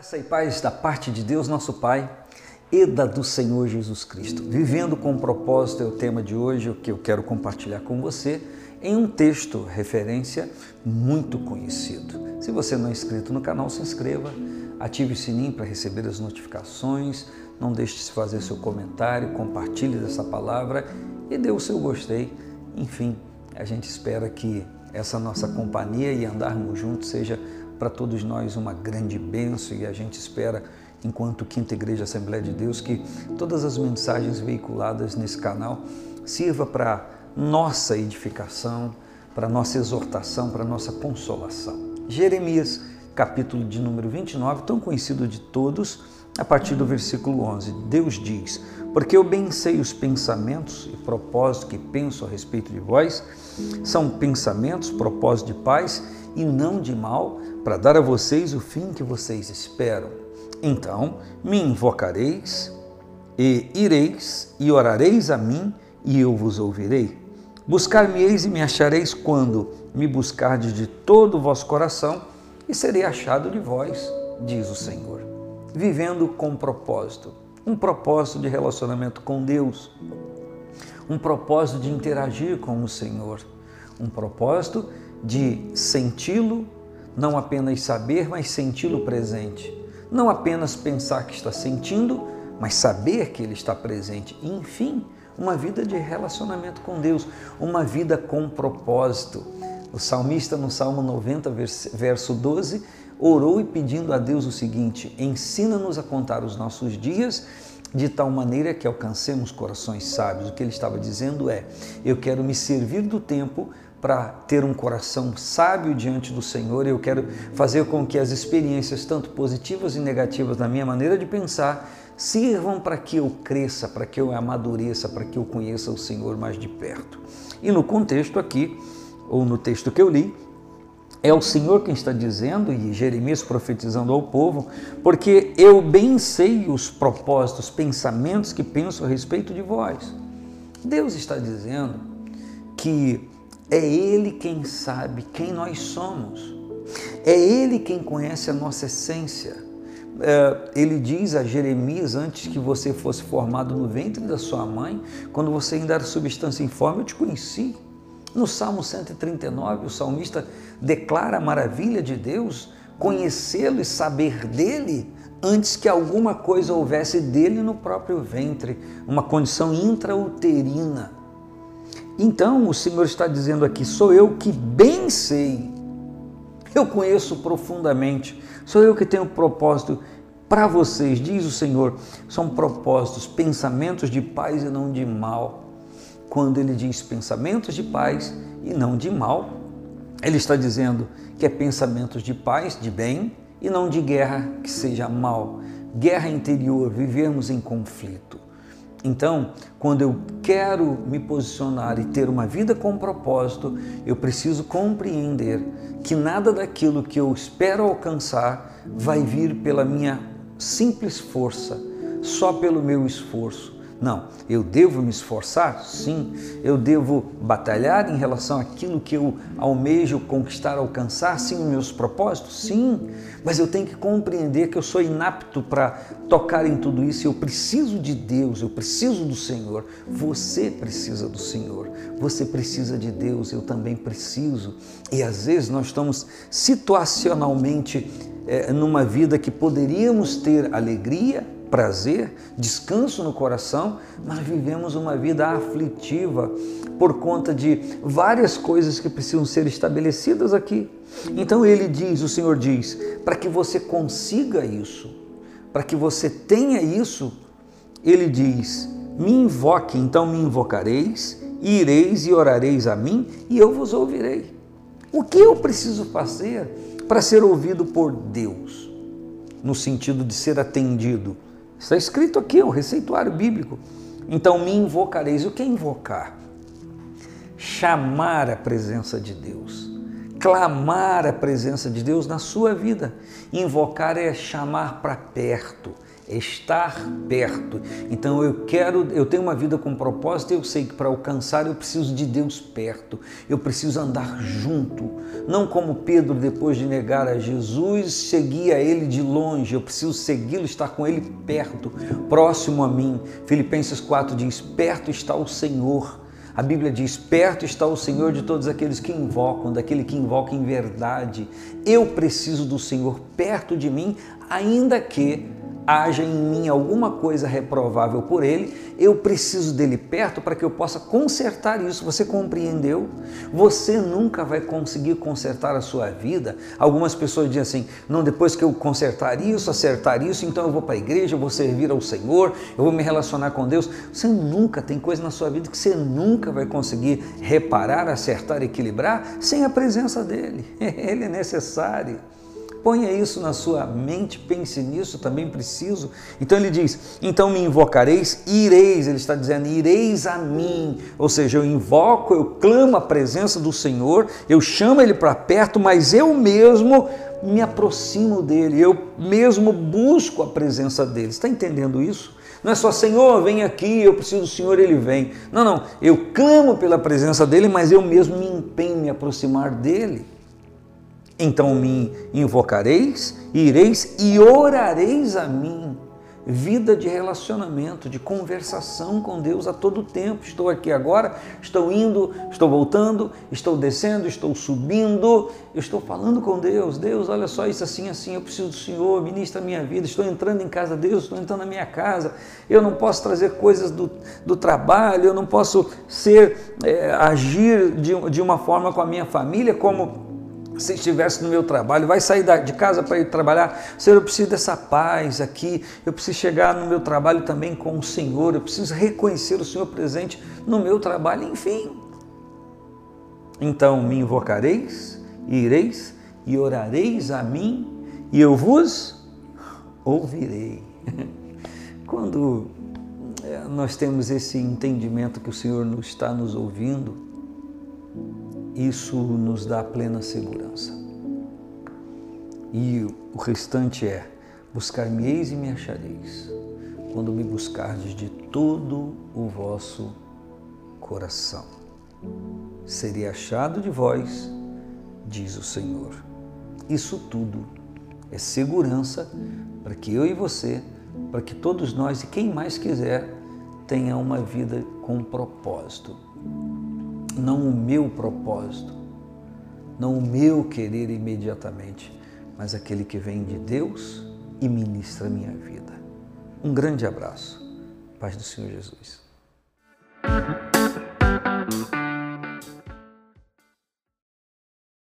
Graça e paz da parte de Deus, nosso Pai, e da do Senhor Jesus Cristo. Vivendo com propósito é o tema de hoje, o que eu quero compartilhar com você em um texto, referência muito conhecido. Se você não é inscrito no canal, se inscreva, ative o sininho para receber as notificações, não deixe de fazer seu comentário, compartilhe dessa palavra e dê o seu gostei. Enfim, a gente espera que essa nossa companhia e andarmos juntos seja para todos nós uma grande bênção e a gente espera, enquanto Quinta Igreja Assembleia de Deus, que todas as mensagens veiculadas nesse canal sirva para nossa edificação, para nossa exortação, para nossa consolação. Jeremias, capítulo de número 29, tão conhecido de todos, a partir do versículo 11. Deus diz: Porque eu bem sei os pensamentos e propósitos que penso a respeito de vós, são pensamentos, propósitos de paz e não de mal, para dar a vocês o fim que vocês esperam. Então me invocareis e ireis e orareis a mim e eu vos ouvirei. Buscar-me-eis e me achareis quando me buscardes de todo o vosso coração e serei achado de vós, diz o Senhor. Vivendo com propósito, um propósito de relacionamento com Deus, um propósito de interagir com o Senhor, um propósito de senti-lo, não apenas saber, mas senti-lo presente. Não apenas pensar que está sentindo, mas saber que ele está presente. Enfim, uma vida de relacionamento com Deus, uma vida com propósito. O salmista, no Salmo 90, verso 12, orou e pedindo a Deus o seguinte: ensina-nos a contar os nossos dias de tal maneira que alcancemos corações sábios. O que ele estava dizendo é: eu quero me servir do tempo para ter um coração sábio diante do Senhor. Eu quero fazer com que as experiências, tanto positivas e negativas, na minha maneira de pensar, sirvam para que eu cresça, para que eu amadureça, para que eu conheça o Senhor mais de perto. E no contexto aqui, ou no texto que eu li, é o Senhor quem está dizendo, e Jeremias profetizando ao povo, porque eu bem sei os propósitos, pensamentos que penso a respeito de vós. Deus está dizendo que é Ele quem sabe quem nós somos. É Ele quem conhece a nossa essência. É, ele diz a Jeremias, antes que você fosse formado no ventre da sua mãe, quando você ainda era substância informe, eu te conheci. No Salmo 139, o salmista declara a maravilha de Deus, conhecê-lo e saber dele antes que alguma coisa houvesse dele no próprio ventre, uma condição intrauterina. Então o Senhor está dizendo aqui: sou eu que bem sei, eu conheço profundamente, sou eu que tenho propósito para vocês, diz o Senhor. São propósitos, pensamentos de paz e não de mal. Quando ele diz pensamentos de paz e não de mal, ele está dizendo que é pensamentos de paz, de bem, e não de guerra, que seja mal. Guerra interior, vivemos em conflito. Então, quando eu quero me posicionar e ter uma vida com propósito, eu preciso compreender que nada daquilo que eu espero alcançar vai vir pela minha simples força, só pelo meu esforço, não, eu devo me esforçar? Sim. Eu devo batalhar em relação àquilo que eu almejo conquistar, alcançar? Sim, os meus propósitos? Sim. Mas eu tenho que compreender que eu sou inapto para tocar em tudo isso. Eu preciso de Deus, eu preciso do Senhor. Você precisa do Senhor. Você precisa de Deus, eu também preciso. E às vezes nós estamos situacionalmente é, numa vida que poderíamos ter alegria, prazer, descanso no coração, mas vivemos uma vida aflitiva por conta de várias coisas que precisam ser estabelecidas aqui. Então ele diz, o Senhor diz, para que você consiga isso, para que você tenha isso, ele diz: me invoque, então me invocareis, ireis e orareis a mim, e eu vos ouvirei. O que eu preciso fazer para ser ouvido por Deus? No sentido de ser atendido Está escrito aqui, o um receituário bíblico. Então me invocareis. O que é invocar? Chamar a presença de Deus, clamar a presença de Deus na sua vida. Invocar é chamar para perto, é estar perto. Então eu quero, eu tenho uma vida com propósito, eu sei que para alcançar eu preciso de Deus perto. Eu preciso andar junto, não como Pedro depois de negar a Jesus, seguia ele de longe. Eu preciso segui-lo, estar com ele perto, próximo a mim. Filipenses 4 diz: "Perto está o Senhor". A Bíblia diz: perto está o Senhor de todos aqueles que invocam, daquele que invoca em verdade. Eu preciso do Senhor perto de mim, ainda que haja em mim alguma coisa reprovável por ele, eu preciso dele perto para que eu possa consertar isso. Você compreendeu? Você nunca vai conseguir consertar a sua vida. Algumas pessoas dizem assim: não, depois que eu consertar isso, acertar isso, então eu vou para a igreja, eu vou servir ao Senhor, eu vou me relacionar com Deus. Você nunca tem coisa na sua vida que você nunca vai conseguir reparar, acertar, equilibrar sem a presença dele. Ele é necessário. Ponha isso na sua mente, pense nisso, também preciso. Então ele diz: Então me invocareis, ireis, ele está dizendo, ireis a mim. Ou seja, eu invoco, eu clamo a presença do Senhor, eu chamo ele para perto, mas eu mesmo me aproximo dele, eu mesmo busco a presença dele. Está entendendo isso? Não é só Senhor, vem aqui, eu preciso do Senhor, ele vem. Não, não, eu clamo pela presença dele, mas eu mesmo me empenho em me aproximar dele. Então me invocareis, ireis e orareis a mim. Vida de relacionamento, de conversação com Deus a todo tempo. Estou aqui agora, estou indo, estou voltando, estou descendo, estou subindo, estou falando com Deus. Deus, olha só isso assim, assim, eu preciso do Senhor, ministra a minha vida. Estou entrando em casa, Deus, estou entrando na minha casa. Eu não posso trazer coisas do, do trabalho, eu não posso ser, é, agir de, de uma forma com a minha família como se estivesse no meu trabalho, vai sair de casa para ir trabalhar, Senhor, eu preciso dessa paz aqui, eu preciso chegar no meu trabalho também com o Senhor, eu preciso reconhecer o Senhor presente no meu trabalho, enfim. Então me invocareis, ireis e orareis a mim, e eu vos ouvirei. Quando eh, nós temos esse entendimento que o Senhor está nos ouvindo, isso nos dá plena segurança. E o restante é: buscar-me-eis e me achareis, quando me buscardes de todo o vosso coração. Serei achado de vós, diz o Senhor. Isso tudo é segurança para que eu e você, para que todos nós e quem mais quiser, tenha uma vida com propósito não o meu propósito, não o meu querer imediatamente, mas aquele que vem de Deus e ministra a minha vida. Um grande abraço. Paz do Senhor Jesus.